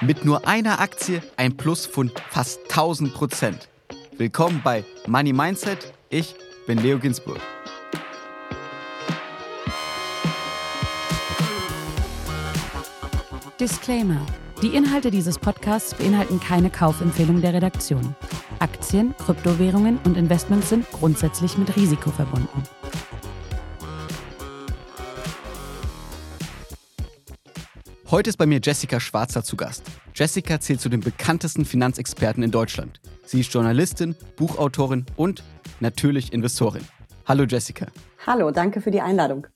Mit nur einer Aktie ein Plus von fast 1000 Prozent. Willkommen bei Money Mindset. Ich bin Leo Ginsburg. Disclaimer. Die Inhalte dieses Podcasts beinhalten keine Kaufempfehlung der Redaktion. Aktien, Kryptowährungen und Investments sind grundsätzlich mit Risiko verbunden. Heute ist bei mir Jessica Schwarzer zu Gast. Jessica zählt zu den bekanntesten Finanzexperten in Deutschland. Sie ist Journalistin, Buchautorin und natürlich Investorin. Hallo Jessica. Hallo, danke für die Einladung.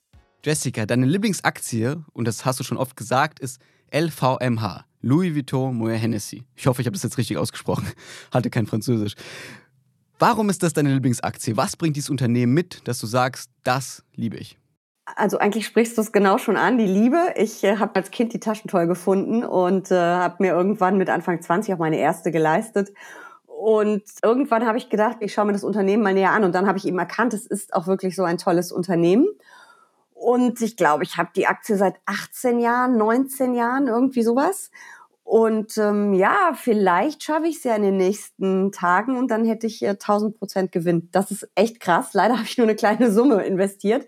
Jessica, deine Lieblingsaktie, und das hast du schon oft gesagt, ist LVMH, Louis Vuitton Moet Hennessy. Ich hoffe, ich habe das jetzt richtig ausgesprochen. Hatte kein Französisch. Warum ist das deine Lieblingsaktie? Was bringt dieses Unternehmen mit, dass du sagst, das liebe ich? Also eigentlich sprichst du es genau schon an, die Liebe. Ich äh, habe als Kind die Taschen toll gefunden und äh, habe mir irgendwann mit Anfang 20 auch meine erste geleistet. Und irgendwann habe ich gedacht, ich schaue mir das Unternehmen mal näher an. Und dann habe ich eben erkannt, es ist auch wirklich so ein tolles Unternehmen. Und ich glaube, ich habe die Aktie seit 18 Jahren, 19 Jahren, irgendwie sowas. Und ähm, ja, vielleicht schaffe ich es ja in den nächsten Tagen und dann hätte ich äh, 1000 Prozent Gewinn. Das ist echt krass. Leider habe ich nur eine kleine Summe investiert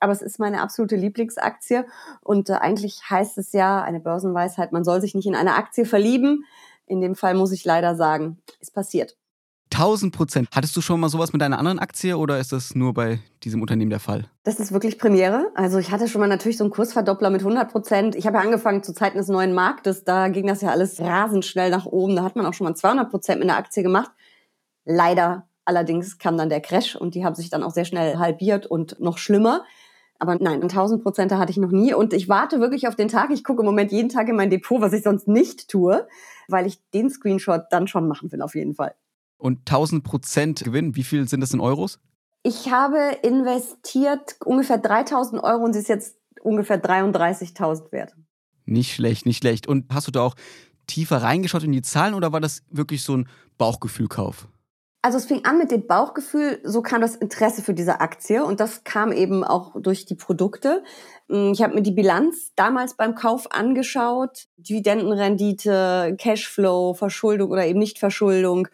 aber es ist meine absolute Lieblingsaktie. Und äh, eigentlich heißt es ja, eine Börsenweisheit, man soll sich nicht in eine Aktie verlieben. In dem Fall muss ich leider sagen, ist passiert. 1000 Prozent. Hattest du schon mal sowas mit einer anderen Aktie oder ist das nur bei diesem Unternehmen der Fall? Das ist wirklich Premiere. Also ich hatte schon mal natürlich so einen Kursverdoppler mit 100 Prozent. Ich habe ja angefangen zu Zeiten des neuen Marktes. Da ging das ja alles rasend schnell nach oben. Da hat man auch schon mal 200 Prozent mit einer Aktie gemacht. Leider allerdings kam dann der Crash und die haben sich dann auch sehr schnell halbiert und noch schlimmer. Aber nein, 1000 Prozent hatte ich noch nie. Und ich warte wirklich auf den Tag. Ich gucke im Moment jeden Tag in mein Depot, was ich sonst nicht tue, weil ich den Screenshot dann schon machen will, auf jeden Fall. Und 1000 Prozent Gewinn, wie viel sind das in Euros? Ich habe investiert ungefähr 3000 Euro und sie ist jetzt ungefähr 33.000 wert. Nicht schlecht, nicht schlecht. Und hast du da auch tiefer reingeschaut in die Zahlen oder war das wirklich so ein Bauchgefühlkauf? Also es fing an mit dem Bauchgefühl, so kam das Interesse für diese Aktie und das kam eben auch durch die Produkte. Hm, ich habe mir die Bilanz damals beim Kauf angeschaut, Dividendenrendite, Cashflow, Verschuldung oder eben Nichtverschuldung.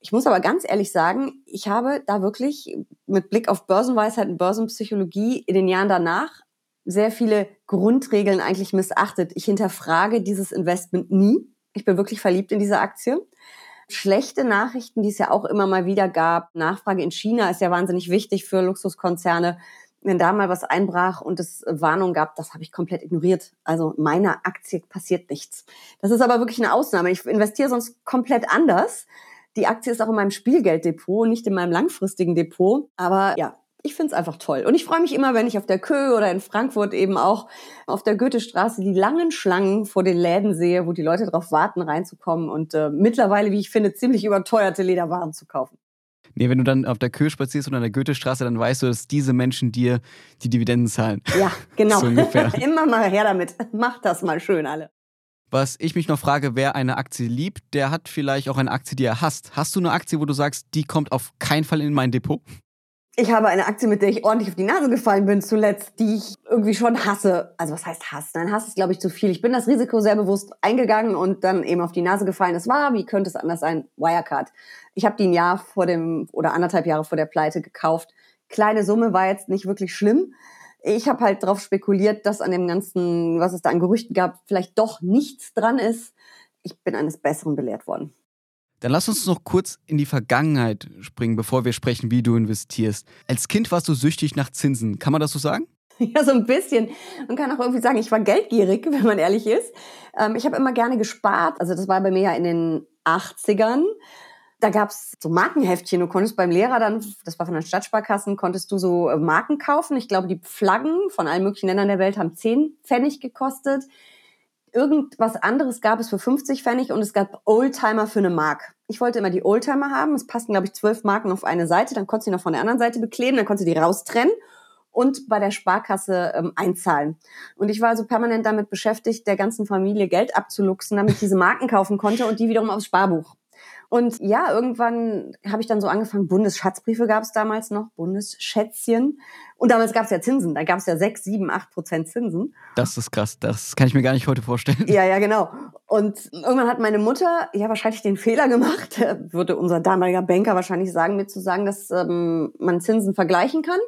Ich muss aber ganz ehrlich sagen, ich habe da wirklich mit Blick auf Börsenweisheit und Börsenpsychologie in den Jahren danach sehr viele Grundregeln eigentlich missachtet. Ich hinterfrage dieses Investment nie. Ich bin wirklich verliebt in diese Aktie schlechte Nachrichten, die es ja auch immer mal wieder gab. Nachfrage in China ist ja wahnsinnig wichtig für Luxuskonzerne. Wenn da mal was einbrach und es Warnung gab, das habe ich komplett ignoriert. Also meiner Aktie passiert nichts. Das ist aber wirklich eine Ausnahme. Ich investiere sonst komplett anders. Die Aktie ist auch in meinem Spielgelddepot, nicht in meinem langfristigen Depot. Aber ja, ich finde es einfach toll. Und ich freue mich immer, wenn ich auf der Kö oder in Frankfurt eben auch auf der Goethestraße die langen Schlangen vor den Läden sehe, wo die Leute darauf warten, reinzukommen und äh, mittlerweile, wie ich finde, ziemlich überteuerte Lederwaren zu kaufen. Nee, wenn du dann auf der Kö spazierst oder an der Goethestraße, dann weißt du, dass diese Menschen dir die Dividenden zahlen. Ja, genau. so immer mal her damit. Macht das mal schön alle. Was ich mich noch frage, wer eine Aktie liebt, der hat vielleicht auch eine Aktie, die er hasst. Hast du eine Aktie, wo du sagst, die kommt auf keinen Fall in mein Depot? Ich habe eine Aktie, mit der ich ordentlich auf die Nase gefallen bin zuletzt, die ich irgendwie schon hasse. Also was heißt Hass? Nein, Hass ist, glaube ich, zu viel. Ich bin das Risiko sehr bewusst eingegangen und dann eben auf die Nase gefallen. Es war, wie könnte es anders sein, Wirecard. Ich habe die ein Jahr vor dem oder anderthalb Jahre vor der Pleite gekauft. Kleine Summe war jetzt nicht wirklich schlimm. Ich habe halt darauf spekuliert, dass an dem ganzen, was es da an Gerüchten gab, vielleicht doch nichts dran ist. Ich bin eines Besseren belehrt worden. Dann lass uns noch kurz in die Vergangenheit springen, bevor wir sprechen, wie du investierst. Als Kind warst du süchtig nach Zinsen. Kann man das so sagen? Ja, so ein bisschen. Man kann auch irgendwie sagen, ich war geldgierig, wenn man ehrlich ist. Ähm, ich habe immer gerne gespart. Also das war bei mir ja in den 80ern. Da gab's so Markenheftchen. Du konntest beim Lehrer dann, das war von den Stadtsparkassen, konntest du so äh, Marken kaufen. Ich glaube, die Flaggen von allen möglichen Ländern der Welt haben 10 Pfennig gekostet irgendwas anderes gab es für 50 Pfennig und es gab Oldtimer für eine Mark. Ich wollte immer die Oldtimer haben. Es passten, glaube ich, zwölf Marken auf eine Seite. Dann konntest du die noch von der anderen Seite bekleben. Dann konntest du die raustrennen und bei der Sparkasse ähm, einzahlen. Und ich war also permanent damit beschäftigt, der ganzen Familie Geld abzuluxen, damit ich diese Marken kaufen konnte und die wiederum aufs Sparbuch. Und ja, irgendwann habe ich dann so angefangen, Bundesschatzbriefe gab es damals noch, Bundesschätzchen. Und damals gab es ja Zinsen, da gab es ja sechs, sieben, acht Prozent Zinsen. Das ist krass, das kann ich mir gar nicht heute vorstellen. Ja, ja, genau. Und irgendwann hat meine Mutter ja wahrscheinlich den Fehler gemacht, würde unser damaliger Banker wahrscheinlich sagen, mir zu sagen, dass ähm, man Zinsen vergleichen kann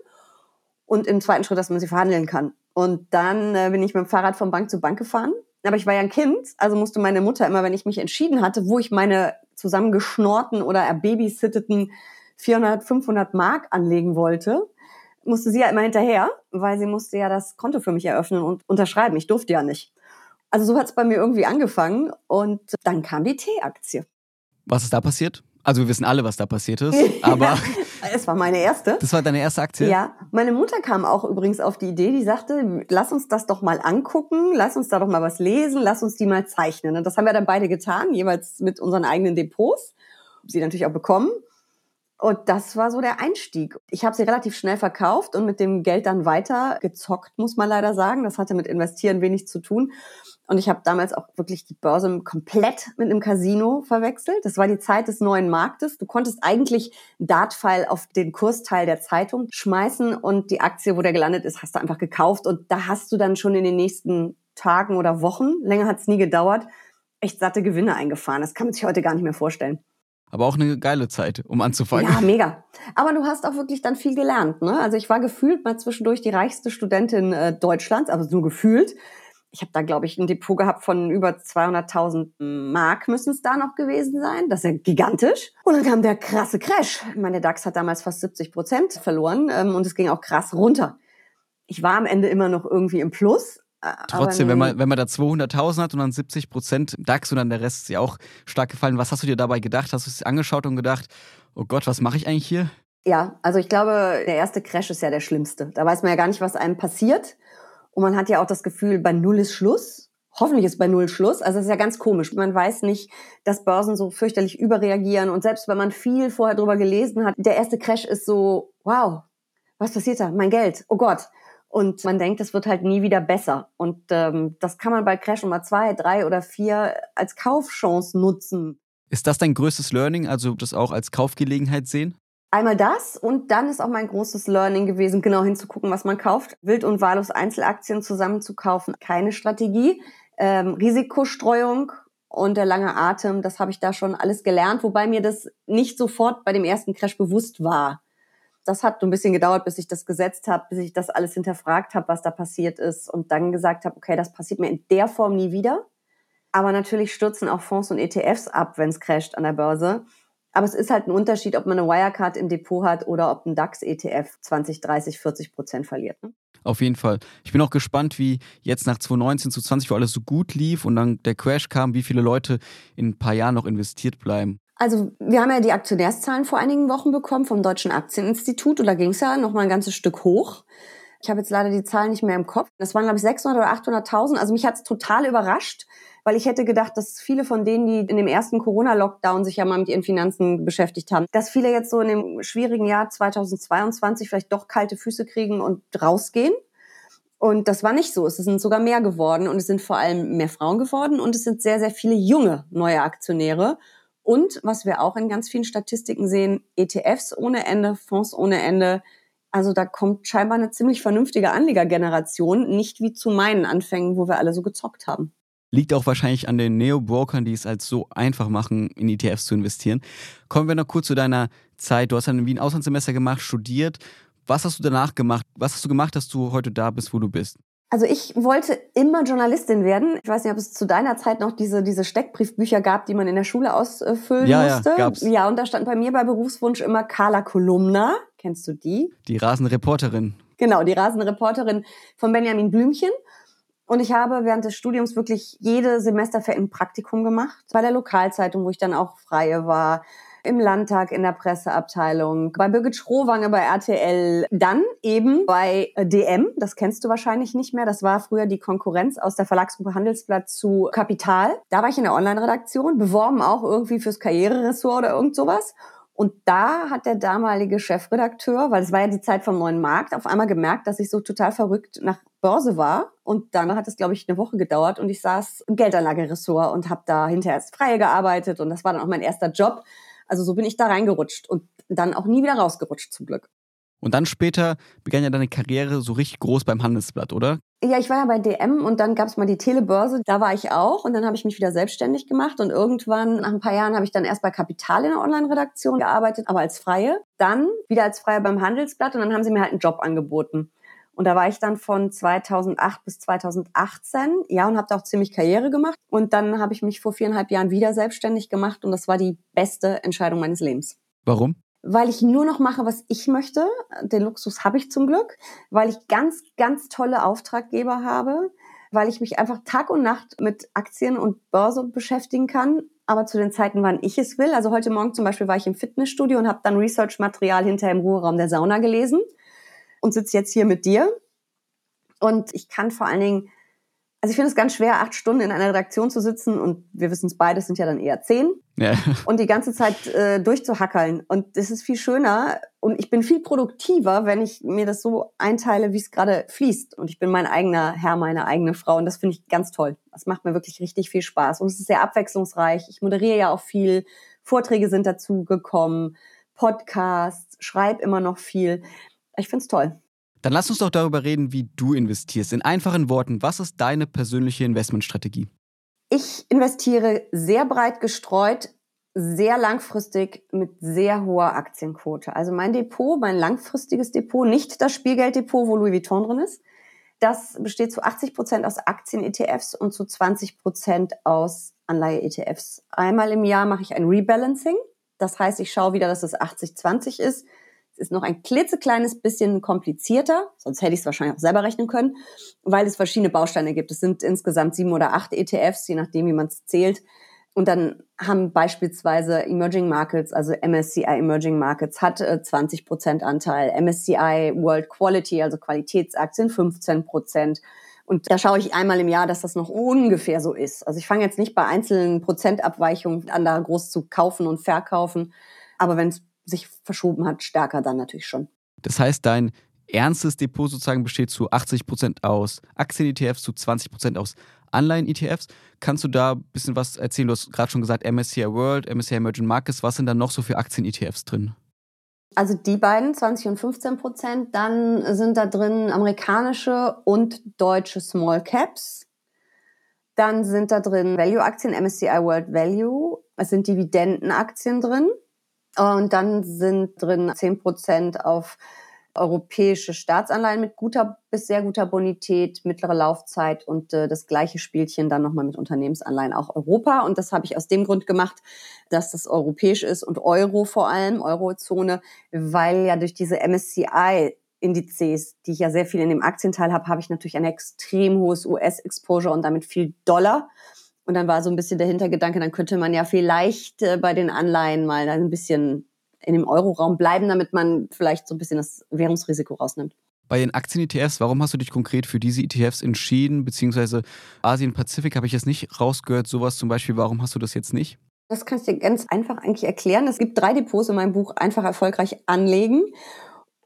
und im zweiten Schritt, dass man sie verhandeln kann. Und dann äh, bin ich mit dem Fahrrad von Bank zu Bank gefahren. Aber ich war ja ein Kind, also musste meine Mutter immer, wenn ich mich entschieden hatte, wo ich meine zusammengeschnorten oder erbabysitteten 400, 500 Mark anlegen wollte, musste sie ja immer hinterher, weil sie musste ja das Konto für mich eröffnen und unterschreiben. Ich durfte ja nicht. Also so hat es bei mir irgendwie angefangen und dann kam die T-Aktie. Was ist da passiert? Also wir wissen alle, was da passiert ist, aber es war meine erste. Das war deine erste Aktie? Ja, meine Mutter kam auch übrigens auf die Idee, die sagte, lass uns das doch mal angucken, lass uns da doch mal was lesen, lass uns die mal zeichnen. Und das haben wir dann beide getan, jeweils mit unseren eigenen Depots. Sie natürlich auch bekommen. Und das war so der Einstieg. Ich habe sie relativ schnell verkauft und mit dem Geld dann weiter gezockt, muss man leider sagen. Das hatte mit Investieren wenig zu tun. Und ich habe damals auch wirklich die Börse komplett mit einem Casino verwechselt. Das war die Zeit des neuen Marktes. Du konntest eigentlich Dartpfeil auf den Kursteil der Zeitung schmeißen und die Aktie, wo der gelandet ist, hast du einfach gekauft. Und da hast du dann schon in den nächsten Tagen oder Wochen, länger hat es nie gedauert, echt satte Gewinne eingefahren. Das kann man sich heute gar nicht mehr vorstellen. Aber auch eine geile Zeit, um anzufangen. Ja, mega. Aber du hast auch wirklich dann viel gelernt. Ne? Also ich war gefühlt mal zwischendurch die reichste Studentin äh, Deutschlands, aber nur gefühlt. Ich habe da, glaube ich, ein Depot gehabt von über 200.000 Mark müssen es da noch gewesen sein. Das ist ja gigantisch. Und dann kam der krasse Crash. Meine DAX hat damals fast 70 Prozent verloren ähm, und es ging auch krass runter. Ich war am Ende immer noch irgendwie im Plus, Trotzdem, wenn man, wenn man da 200.000 hat und dann 70 Prozent DAX und dann der Rest ist ja auch stark gefallen, was hast du dir dabei gedacht? Hast du es angeschaut und gedacht, oh Gott, was mache ich eigentlich hier? Ja, also ich glaube, der erste Crash ist ja der schlimmste. Da weiß man ja gar nicht, was einem passiert. Und man hat ja auch das Gefühl, bei Null ist Schluss. Hoffentlich ist bei Null Schluss. Also es ist ja ganz komisch. Man weiß nicht, dass Börsen so fürchterlich überreagieren. Und selbst wenn man viel vorher drüber gelesen hat, der erste Crash ist so, wow, was passiert da? Mein Geld. Oh Gott. Und man denkt, es wird halt nie wieder besser. Und ähm, das kann man bei Crash Nummer zwei, drei oder vier als Kaufchance nutzen. Ist das dein größtes Learning, also das auch als Kaufgelegenheit sehen? Einmal das und dann ist auch mein großes Learning gewesen, genau hinzugucken, was man kauft. Wild und wahllos Einzelaktien zusammen zu kaufen, keine Strategie. Ähm, Risikostreuung und der lange Atem, das habe ich da schon alles gelernt, wobei mir das nicht sofort bei dem ersten Crash bewusst war das hat so ein bisschen gedauert, bis ich das gesetzt habe, bis ich das alles hinterfragt habe, was da passiert ist und dann gesagt habe, okay, das passiert mir in der Form nie wieder. Aber natürlich stürzen auch Fonds und ETFs ab, wenn es crasht an der Börse. Aber es ist halt ein Unterschied, ob man eine Wirecard im Depot hat oder ob ein DAX-ETF 20, 30, 40 Prozent verliert. Ne? Auf jeden Fall. Ich bin auch gespannt, wie jetzt nach 2019, zu 20, wo alles so gut lief und dann der Crash kam, wie viele Leute in ein paar Jahren noch investiert bleiben. Also wir haben ja die Aktionärszahlen vor einigen Wochen bekommen vom Deutschen Aktieninstitut und da ging es ja noch mal ein ganzes Stück hoch. Ich habe jetzt leider die Zahlen nicht mehr im Kopf. Das waren, glaube ich, 600 oder 800.000. Also mich hat es total überrascht, weil ich hätte gedacht, dass viele von denen, die in dem ersten Corona-Lockdown sich ja mal mit ihren Finanzen beschäftigt haben, dass viele jetzt so in dem schwierigen Jahr 2022 vielleicht doch kalte Füße kriegen und rausgehen. Und das war nicht so. Es sind sogar mehr geworden und es sind vor allem mehr Frauen geworden und es sind sehr, sehr viele junge neue Aktionäre. Und was wir auch in ganz vielen Statistiken sehen, ETFs ohne Ende, Fonds ohne Ende. Also da kommt scheinbar eine ziemlich vernünftige Anlegergeneration, nicht wie zu meinen Anfängen, wo wir alle so gezockt haben. Liegt auch wahrscheinlich an den Neo-Brokern, die es als so einfach machen, in ETFs zu investieren. Kommen wir noch kurz zu deiner Zeit. Du hast dann wie ein Auslandssemester gemacht, studiert. Was hast du danach gemacht? Was hast du gemacht, dass du heute da bist, wo du bist? Also ich wollte immer Journalistin werden. Ich weiß nicht, ob es zu deiner Zeit noch diese, diese Steckbriefbücher gab, die man in der Schule ausfüllen ja, musste. Ja, gab's. ja, und da stand bei mir bei Berufswunsch immer Carla Kolumna. Kennst du die? Die Rasenreporterin. Genau, die Rasenreporterin von Benjamin Blümchen. Und ich habe während des Studiums wirklich jede Semesterferien ein Praktikum gemacht. Bei der Lokalzeitung, wo ich dann auch freie war im Landtag, in der Presseabteilung, bei Birgit Schrowange bei RTL, dann eben bei DM, das kennst du wahrscheinlich nicht mehr, das war früher die Konkurrenz aus der Verlagsgruppe Handelsblatt zu Kapital. Da war ich in der Online-Redaktion, beworben auch irgendwie fürs Karriereressort oder irgend sowas. Und da hat der damalige Chefredakteur, weil es war ja die Zeit vom neuen Markt, auf einmal gemerkt, dass ich so total verrückt nach Börse war. Und dann hat es, glaube ich, eine Woche gedauert und ich saß im Geldanlageressort und habe da hinterher als Freie gearbeitet. Und das war dann auch mein erster Job. Also so bin ich da reingerutscht und dann auch nie wieder rausgerutscht zum Glück. Und dann später begann ja deine Karriere so richtig groß beim Handelsblatt, oder? Ja, ich war ja bei DM und dann gab es mal die Telebörse, da war ich auch und dann habe ich mich wieder selbstständig gemacht und irgendwann nach ein paar Jahren habe ich dann erst bei Kapital in der Online-Redaktion gearbeitet, aber als Freie, dann wieder als Freie beim Handelsblatt und dann haben sie mir halt einen Job angeboten. Und da war ich dann von 2008 bis 2018, ja, und habe da auch ziemlich Karriere gemacht. Und dann habe ich mich vor viereinhalb Jahren wieder selbstständig gemacht und das war die beste Entscheidung meines Lebens. Warum? weil ich nur noch mache, was ich möchte. Den Luxus habe ich zum Glück, weil ich ganz, ganz tolle Auftraggeber habe, weil ich mich einfach Tag und Nacht mit Aktien und Börse beschäftigen kann, aber zu den Zeiten, wann ich es will. Also heute Morgen zum Beispiel war ich im Fitnessstudio und habe dann Research-Material hinter im Ruheraum der Sauna gelesen und sitze jetzt hier mit dir. Und ich kann vor allen Dingen also ich finde es ganz schwer, acht Stunden in einer Redaktion zu sitzen und wir wissen es beide, sind ja dann eher zehn. Ja. Und die ganze Zeit äh, durchzuhackeln. Und das ist viel schöner und ich bin viel produktiver, wenn ich mir das so einteile, wie es gerade fließt. Und ich bin mein eigener Herr, meine eigene Frau und das finde ich ganz toll. Das macht mir wirklich richtig viel Spaß und es ist sehr abwechslungsreich. Ich moderiere ja auch viel, Vorträge sind dazu gekommen, Podcasts, schreibe immer noch viel. Ich finde es toll. Dann lass uns doch darüber reden, wie du investierst. In einfachen Worten, was ist deine persönliche Investmentstrategie? Ich investiere sehr breit gestreut, sehr langfristig mit sehr hoher Aktienquote. Also mein Depot, mein langfristiges Depot, nicht das Spielgelddepot, wo Louis Vuitton drin ist. Das besteht zu 80 Prozent aus Aktien-ETFs und zu 20 Prozent aus Anleihe-ETFs. Einmal im Jahr mache ich ein Rebalancing. Das heißt, ich schaue wieder, dass es 80-20 ist ist noch ein klitzekleines bisschen komplizierter, sonst hätte ich es wahrscheinlich auch selber rechnen können, weil es verschiedene Bausteine gibt. Es sind insgesamt sieben oder acht ETFs, je nachdem, wie man es zählt. Und dann haben beispielsweise Emerging Markets, also MSCI Emerging Markets, hat 20 äh, Prozent Anteil, MSCI World Quality, also Qualitätsaktien, 15 Prozent. Und da schaue ich einmal im Jahr, dass das noch ungefähr so ist. Also ich fange jetzt nicht bei einzelnen Prozentabweichungen an, da groß zu kaufen und verkaufen. Aber wenn es sich verschoben hat, stärker dann natürlich schon. Das heißt, dein ernstes Depot sozusagen besteht zu 80 Prozent aus Aktien-ETFs, zu 20 Prozent aus Anleihen-ETFs. Kannst du da ein bisschen was erzählen? Du hast gerade schon gesagt, MSCI World, MSCI Emerging Markets. Was sind da noch so für Aktien-ETFs drin? Also die beiden, 20 und 15 Prozent. Dann sind da drin amerikanische und deutsche Small Caps. Dann sind da drin Value-Aktien, MSCI World Value. Es sind Dividendenaktien drin. Und dann sind drin 10 Prozent auf europäische Staatsanleihen mit guter bis sehr guter Bonität, mittlere Laufzeit und äh, das gleiche Spielchen dann nochmal mit Unternehmensanleihen auch Europa. Und das habe ich aus dem Grund gemacht, dass das europäisch ist und Euro vor allem, Eurozone, weil ja durch diese MSCI Indizes, die ich ja sehr viel in dem Aktienteil habe, habe ich natürlich ein extrem hohes US-Exposure und damit viel Dollar. Und dann war so ein bisschen der Hintergedanke, dann könnte man ja vielleicht äh, bei den Anleihen mal ein bisschen in dem Euroraum bleiben, damit man vielleicht so ein bisschen das Währungsrisiko rausnimmt. Bei den Aktien-ETFs, warum hast du dich konkret für diese ETFs entschieden? Beziehungsweise Asien-Pazifik habe ich jetzt nicht rausgehört. Sowas zum Beispiel, warum hast du das jetzt nicht? Das kann ich dir ganz einfach eigentlich erklären. Es gibt drei Depots in meinem Buch Einfach erfolgreich anlegen.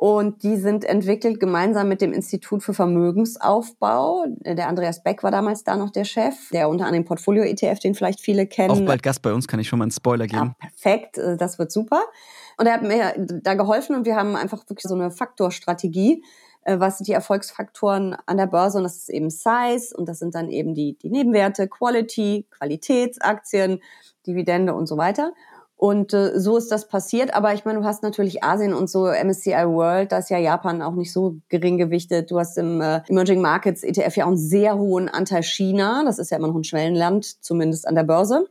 Und die sind entwickelt gemeinsam mit dem Institut für Vermögensaufbau. Der Andreas Beck war damals da noch der Chef, der unter anderem Portfolio-ETF, den vielleicht viele kennen. Auch bald Gast bei uns, kann ich schon mal einen Spoiler geben. Ja, perfekt, äh, das wird super. Und er hat mir da geholfen und wir haben einfach wirklich so eine Faktorstrategie. Äh, was sind die Erfolgsfaktoren an der Börse? Und das ist eben Size und das sind dann eben die, die Nebenwerte, Quality, Qualitätsaktien, Dividende und so weiter. Und äh, so ist das passiert. Aber ich meine, du hast natürlich Asien und so MSCI World, da ist ja Japan auch nicht so gering gewichtet. Du hast im äh, Emerging Markets ETF ja auch einen sehr hohen Anteil China. Das ist ja immer noch ein Schwellenland, zumindest an der Börse.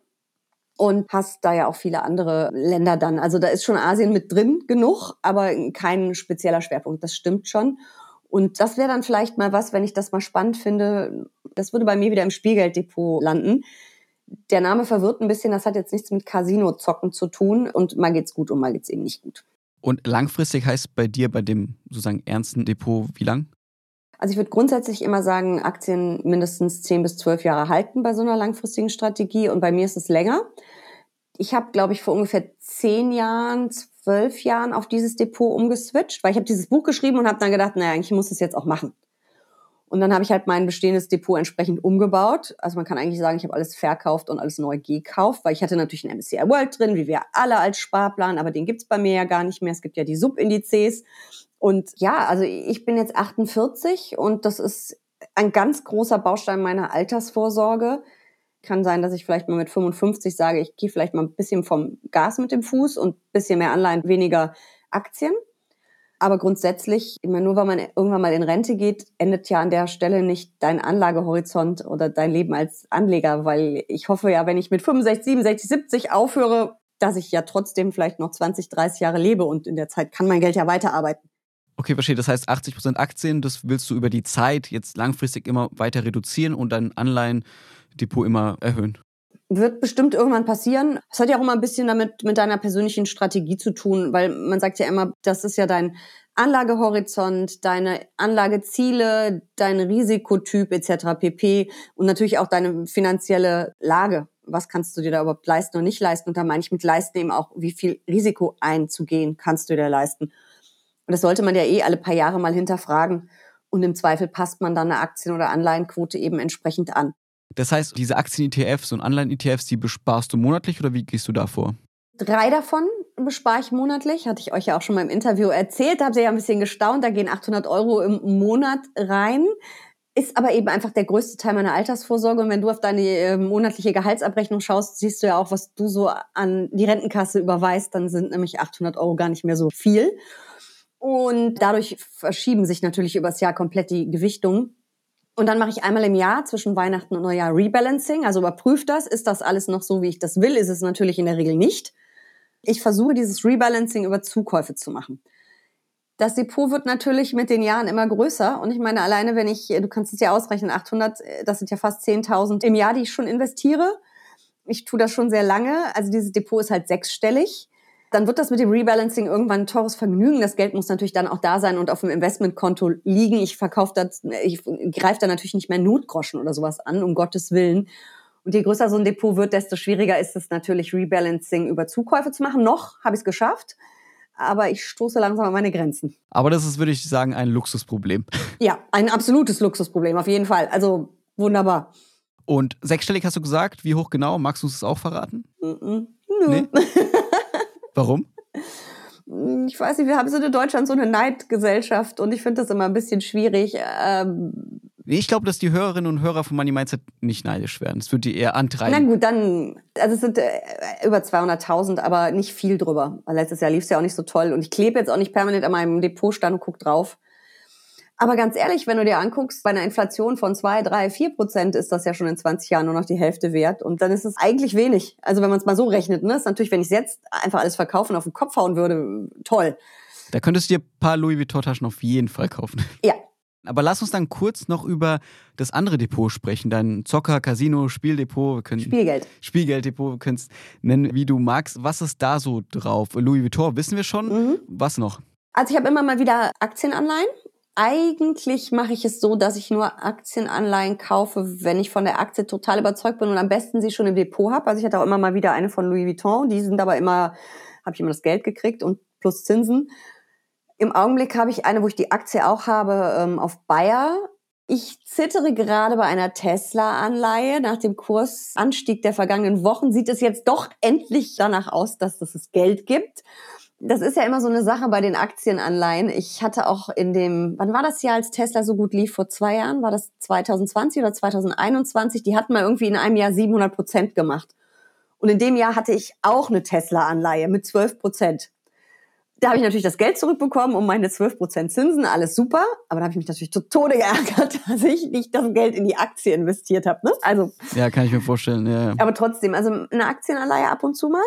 Und hast da ja auch viele andere Länder dann. Also da ist schon Asien mit drin genug, aber kein spezieller Schwerpunkt. Das stimmt schon. Und das wäre dann vielleicht mal was, wenn ich das mal spannend finde. Das würde bei mir wieder im Spielgelddepot landen der Name verwirrt ein bisschen, das hat jetzt nichts mit Casino-Zocken zu tun und mal geht's gut und mal geht's eben nicht gut. Und langfristig heißt bei dir, bei dem sozusagen ernsten Depot, wie lang? Also ich würde grundsätzlich immer sagen, Aktien mindestens 10 bis 12 Jahre halten bei so einer langfristigen Strategie und bei mir ist es länger. Ich habe, glaube ich, vor ungefähr zehn Jahren, zwölf Jahren auf dieses Depot umgeswitcht, weil ich habe dieses Buch geschrieben und habe dann gedacht, naja, eigentlich muss es jetzt auch machen. Und dann habe ich halt mein bestehendes Depot entsprechend umgebaut. Also man kann eigentlich sagen, ich habe alles verkauft und alles neu gekauft, weil ich hatte natürlich einen MSCI World drin, wie wir alle als Sparplan, aber den gibt's bei mir ja gar nicht mehr. Es gibt ja die Subindizes. Und ja, also ich bin jetzt 48 und das ist ein ganz großer Baustein meiner Altersvorsorge. Kann sein, dass ich vielleicht mal mit 55 sage, ich gehe vielleicht mal ein bisschen vom Gas mit dem Fuß und bisschen mehr Anleihen, weniger Aktien. Aber grundsätzlich, ich meine, nur weil man irgendwann mal in Rente geht, endet ja an der Stelle nicht dein Anlagehorizont oder dein Leben als Anleger, weil ich hoffe ja, wenn ich mit 65, 67, 70 aufhöre, dass ich ja trotzdem vielleicht noch 20, 30 Jahre lebe und in der Zeit kann mein Geld ja weiterarbeiten. Okay, verstehe. Das heißt, 80% Aktien, das willst du über die Zeit jetzt langfristig immer weiter reduzieren und dein Anleihendepot immer erhöhen. Wird bestimmt irgendwann passieren. Es hat ja auch immer ein bisschen damit mit deiner persönlichen Strategie zu tun, weil man sagt ja immer, das ist ja dein Anlagehorizont, deine Anlageziele, dein Risikotyp etc. pp. Und natürlich auch deine finanzielle Lage. Was kannst du dir da überhaupt leisten und nicht leisten? Und da meine ich mit leisten eben auch, wie viel Risiko einzugehen kannst du dir leisten. Und das sollte man ja eh alle paar Jahre mal hinterfragen. Und im Zweifel passt man dann eine Aktien- oder Anleihenquote eben entsprechend an. Das heißt, diese Aktien-ETFs und Anleihen-ETFs, die besparst du monatlich oder wie gehst du da vor? Drei davon bespare ich monatlich, hatte ich euch ja auch schon mal im Interview erzählt. Da habt ihr ja ein bisschen gestaunt, da gehen 800 Euro im Monat rein. Ist aber eben einfach der größte Teil meiner Altersvorsorge. Und wenn du auf deine äh, monatliche Gehaltsabrechnung schaust, siehst du ja auch, was du so an die Rentenkasse überweist. Dann sind nämlich 800 Euro gar nicht mehr so viel. Und dadurch verschieben sich natürlich übers Jahr komplett die Gewichtungen. Und dann mache ich einmal im Jahr zwischen Weihnachten und Neujahr Rebalancing, also überprüfe das, ist das alles noch so, wie ich das will, ist es natürlich in der Regel nicht. Ich versuche dieses Rebalancing über Zukäufe zu machen. Das Depot wird natürlich mit den Jahren immer größer und ich meine alleine, wenn ich, du kannst es ja ausrechnen, 800, das sind ja fast 10.000 im Jahr, die ich schon investiere. Ich tue das schon sehr lange, also dieses Depot ist halt sechsstellig dann wird das mit dem Rebalancing irgendwann ein teures Vergnügen. Das Geld muss natürlich dann auch da sein und auf dem Investmentkonto liegen. Ich verkaufe das, ich greife da natürlich nicht mehr Notgroschen oder sowas an, um Gottes Willen. Und je größer so ein Depot wird, desto schwieriger ist es natürlich, Rebalancing über Zukäufe zu machen. Noch habe ich es geschafft, aber ich stoße langsam an meine Grenzen. Aber das ist, würde ich sagen, ein Luxusproblem. Ja, ein absolutes Luxusproblem, auf jeden Fall. Also wunderbar. Und sechsstellig hast du gesagt, wie hoch genau? Magst du es auch verraten? Mm -mm. Nö. Nee? Warum? Ich weiß nicht, wir haben so in Deutschland so eine Neidgesellschaft und ich finde das immer ein bisschen schwierig. Ähm ich glaube, dass die Hörerinnen und Hörer von Money Mindset nicht neidisch werden. Es würde die eher antreiben. Na gut, dann, also es sind äh, über 200.000, aber nicht viel drüber. Letztes Jahr lief es ja auch nicht so toll und ich klebe jetzt auch nicht permanent an meinem Depotstand und gucke drauf. Aber ganz ehrlich, wenn du dir anguckst, bei einer Inflation von zwei, drei, vier Prozent ist das ja schon in 20 Jahren nur noch die Hälfte wert. Und dann ist es eigentlich wenig. Also wenn man es mal so rechnet, ne, ist natürlich, wenn ich jetzt einfach alles verkaufen auf den Kopf hauen würde, toll. Da könntest du dir ein paar Louis Vuitton-Taschen auf jeden Fall kaufen. Ja. Aber lass uns dann kurz noch über das andere Depot sprechen. Dein Zocker, Casino, Spieldepot. Wir können, Spielgeld. Spielgelddepot, wir können es nennen, wie du magst. Was ist da so drauf? Louis Vuitton, wissen wir schon. Mhm. Was noch? Also ich habe immer mal wieder Aktienanleihen eigentlich mache ich es so, dass ich nur Aktienanleihen kaufe, wenn ich von der Aktie total überzeugt bin und am besten sie schon im Depot habe. Also ich hatte auch immer mal wieder eine von Louis Vuitton, die sind aber immer, habe ich immer das Geld gekriegt und plus Zinsen. Im Augenblick habe ich eine, wo ich die Aktie auch habe, ähm, auf Bayer. Ich zittere gerade bei einer Tesla-Anleihe. Nach dem Kursanstieg der vergangenen Wochen sieht es jetzt doch endlich danach aus, dass es Geld gibt das ist ja immer so eine Sache bei den Aktienanleihen. Ich hatte auch in dem, wann war das Jahr, als Tesla so gut lief? Vor zwei Jahren? War das 2020 oder 2021? Die hatten mal irgendwie in einem Jahr 700 Prozent gemacht. Und in dem Jahr hatte ich auch eine Tesla-Anleihe mit 12 Prozent. Da habe ich natürlich das Geld zurückbekommen um meine 12 Prozent Zinsen, alles super. Aber da habe ich mich natürlich zu Tode geärgert, dass ich nicht das Geld in die Aktie investiert habe. Ne? Also, ja, kann ich mir vorstellen. Ja. Aber trotzdem, also eine Aktienanleihe ab und zu mal,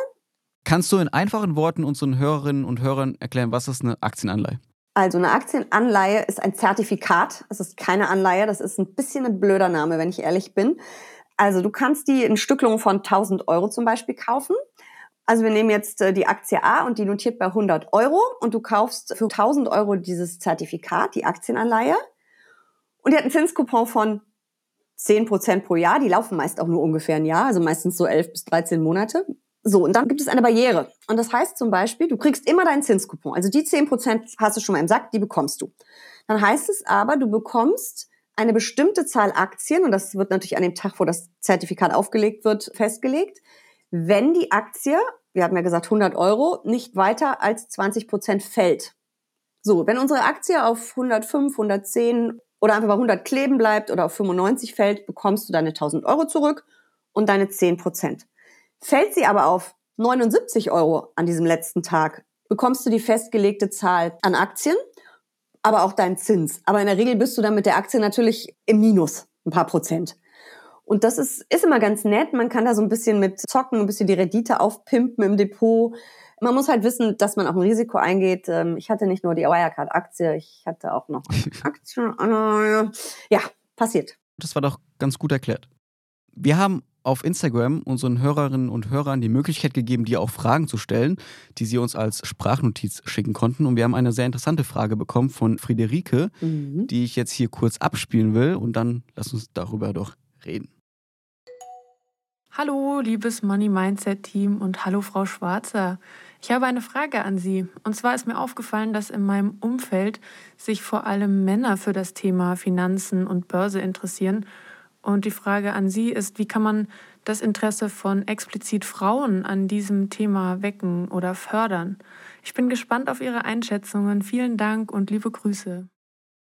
Kannst du in einfachen Worten unseren Hörerinnen und Hörern erklären, was ist eine Aktienanleihe? Also eine Aktienanleihe ist ein Zertifikat. Es ist keine Anleihe. Das ist ein bisschen ein blöder Name, wenn ich ehrlich bin. Also du kannst die in Stücklungen von 1000 Euro zum Beispiel kaufen. Also wir nehmen jetzt äh, die Aktie A und die notiert bei 100 Euro und du kaufst für 1000 Euro dieses Zertifikat, die Aktienanleihe. Und die hat einen Zinscoupon von 10 Prozent pro Jahr. Die laufen meist auch nur ungefähr ein Jahr, also meistens so 11 bis 13 Monate. So, und dann gibt es eine Barriere. Und das heißt zum Beispiel, du kriegst immer deinen Zinscoupon. Also die 10% hast du schon mal im Sack, die bekommst du. Dann heißt es aber, du bekommst eine bestimmte Zahl Aktien, und das wird natürlich an dem Tag, wo das Zertifikat aufgelegt wird, festgelegt, wenn die Aktie, wir haben ja gesagt 100 Euro, nicht weiter als 20% fällt. So, wenn unsere Aktie auf 105, 110 oder einfach bei 100 kleben bleibt oder auf 95 fällt, bekommst du deine 1000 Euro zurück und deine 10 Prozent. Fällt sie aber auf 79 Euro an diesem letzten Tag, bekommst du die festgelegte Zahl an Aktien, aber auch deinen Zins. Aber in der Regel bist du dann mit der Aktie natürlich im Minus, ein paar Prozent. Und das ist, ist immer ganz nett. Man kann da so ein bisschen mit zocken, ein bisschen die Rendite aufpimpen im Depot. Man muss halt wissen, dass man auch ein Risiko eingeht. Ähm, ich hatte nicht nur die Wirecard-Aktie, ich hatte auch noch Aktien. Ja, passiert. Das war doch ganz gut erklärt. Wir haben auf Instagram unseren Hörerinnen und Hörern die Möglichkeit gegeben, dir auch Fragen zu stellen, die sie uns als Sprachnotiz schicken konnten. Und wir haben eine sehr interessante Frage bekommen von Friederike, mhm. die ich jetzt hier kurz abspielen will. Und dann lass uns darüber doch reden. Hallo, liebes Money Mindset Team und hallo, Frau Schwarzer. Ich habe eine Frage an Sie. Und zwar ist mir aufgefallen, dass in meinem Umfeld sich vor allem Männer für das Thema Finanzen und Börse interessieren. Und die Frage an Sie ist, wie kann man das Interesse von explizit Frauen an diesem Thema wecken oder fördern? Ich bin gespannt auf Ihre Einschätzungen. Vielen Dank und liebe Grüße.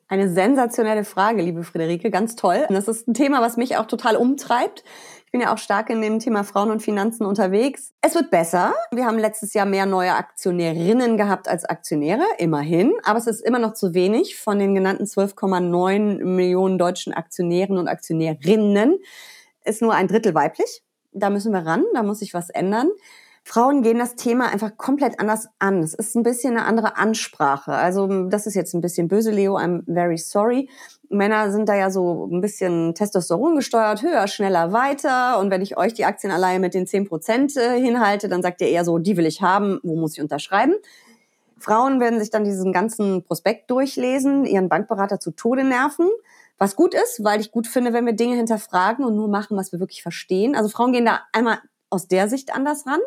Eine sensationelle Frage, liebe Friederike, ganz toll. Das ist ein Thema, was mich auch total umtreibt. Ich bin ja auch stark in dem Thema Frauen und Finanzen unterwegs. Es wird besser. Wir haben letztes Jahr mehr neue Aktionärinnen gehabt als Aktionäre, immerhin. Aber es ist immer noch zu wenig. Von den genannten 12,9 Millionen deutschen Aktionären und Aktionärinnen ist nur ein Drittel weiblich. Da müssen wir ran, da muss sich was ändern. Frauen gehen das Thema einfach komplett anders an. Es ist ein bisschen eine andere Ansprache. Also das ist jetzt ein bisschen böse, Leo. I'm very sorry. Männer sind da ja so ein bisschen Testosteron gesteuert, höher, schneller, weiter. Und wenn ich euch die Aktien allein mit den 10 Prozent äh, hinhalte, dann sagt ihr eher so, die will ich haben, wo muss ich unterschreiben? Frauen werden sich dann diesen ganzen Prospekt durchlesen, ihren Bankberater zu Tode nerven. Was gut ist, weil ich gut finde, wenn wir Dinge hinterfragen und nur machen, was wir wirklich verstehen. Also Frauen gehen da einmal aus der Sicht anders ran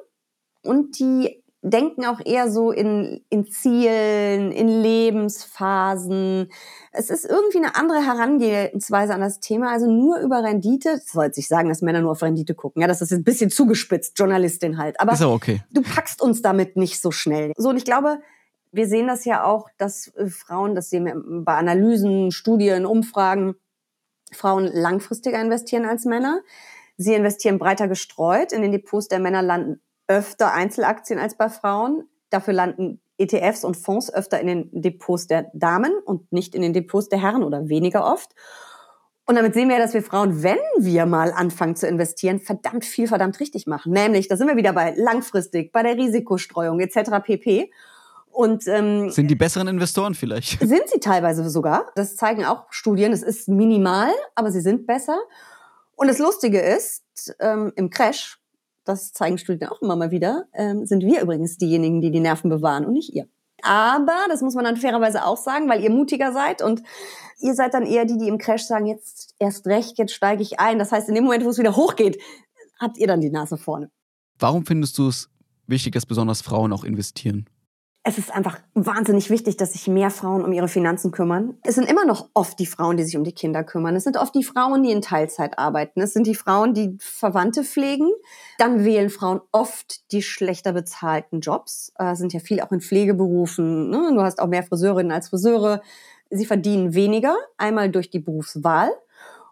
und die denken auch eher so in, in Zielen, in Lebensphasen. Es ist irgendwie eine andere Herangehensweise an das Thema. Also nur über Rendite. Das soll jetzt nicht sagen, dass Männer nur auf Rendite gucken. Ja, das ist ein bisschen zugespitzt, Journalistin halt. Aber okay. du packst uns damit nicht so schnell. So, und ich glaube, wir sehen das ja auch, dass äh, Frauen, das sehen wir bei Analysen, Studien, Umfragen, Frauen langfristiger investieren als Männer. Sie investieren breiter gestreut. In den Depots der Männer landen öfter Einzelaktien als bei Frauen. Dafür landen ETFs und Fonds öfter in den Depots der Damen und nicht in den Depots der Herren oder weniger oft. Und damit sehen wir, dass wir Frauen, wenn wir mal anfangen zu investieren, verdammt viel, verdammt richtig machen. Nämlich, da sind wir wieder bei langfristig, bei der Risikostreuung etc. pp. Und ähm, sind die besseren Investoren vielleicht? Sind sie teilweise sogar. Das zeigen auch Studien. Es ist minimal, aber sie sind besser. Und das Lustige ist, ähm, im Crash das zeigen Studien auch immer mal wieder, ähm, sind wir übrigens diejenigen, die die Nerven bewahren und nicht ihr. Aber, das muss man dann fairerweise auch sagen, weil ihr mutiger seid und ihr seid dann eher die, die im Crash sagen, jetzt erst recht, jetzt steige ich ein. Das heißt, in dem Moment, wo es wieder hochgeht, habt ihr dann die Nase vorne. Warum findest du es wichtig, dass besonders Frauen auch investieren? Es ist einfach wahnsinnig wichtig, dass sich mehr Frauen um ihre Finanzen kümmern. Es sind immer noch oft die Frauen, die sich um die Kinder kümmern. Es sind oft die Frauen, die in Teilzeit arbeiten. Es sind die Frauen, die Verwandte pflegen. Dann wählen Frauen oft die schlechter bezahlten Jobs. Äh, sind ja viele auch in Pflegeberufen. Ne? Du hast auch mehr Friseurinnen als Friseure. Sie verdienen weniger, einmal durch die Berufswahl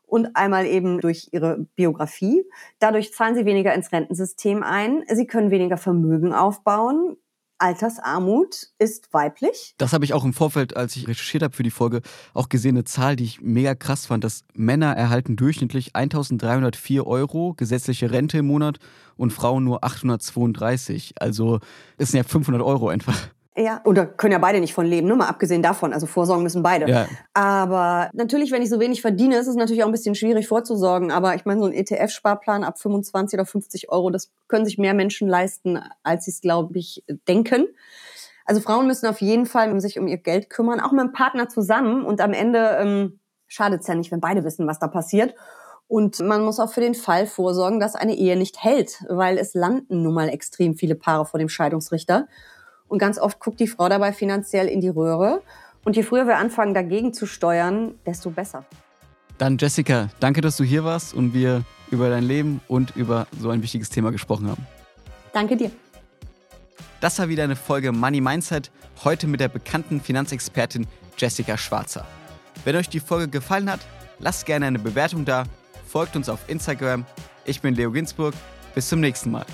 und einmal eben durch ihre Biografie. Dadurch zahlen sie weniger ins Rentensystem ein. Sie können weniger Vermögen aufbauen. Altersarmut ist weiblich. Das habe ich auch im Vorfeld, als ich recherchiert habe für die Folge, auch gesehen, eine Zahl, die ich mega krass fand, dass Männer erhalten durchschnittlich 1304 Euro gesetzliche Rente im Monat und Frauen nur 832. Also ist ja 500 Euro einfach. Ja, oder können ja beide nicht von leben, ne? mal abgesehen davon. Also vorsorgen müssen beide. Ja. Aber natürlich, wenn ich so wenig verdiene, ist es natürlich auch ein bisschen schwierig vorzusorgen. Aber ich meine, so ein ETF-Sparplan ab 25 oder 50 Euro, das können sich mehr Menschen leisten, als sie es, glaube ich, denken. Also Frauen müssen auf jeden Fall sich um ihr Geld kümmern, auch mit dem Partner zusammen. Und am Ende ähm, schadet es ja nicht, wenn beide wissen, was da passiert. Und man muss auch für den Fall vorsorgen, dass eine Ehe nicht hält, weil es landen nun mal extrem viele Paare vor dem Scheidungsrichter. Und ganz oft guckt die Frau dabei finanziell in die Röhre. Und je früher wir anfangen, dagegen zu steuern, desto besser. Dann Jessica, danke, dass du hier warst und wir über dein Leben und über so ein wichtiges Thema gesprochen haben. Danke dir. Das war wieder eine Folge Money Mindset, heute mit der bekannten Finanzexpertin Jessica Schwarzer. Wenn euch die Folge gefallen hat, lasst gerne eine Bewertung da, folgt uns auf Instagram. Ich bin Leo Ginsburg. Bis zum nächsten Mal.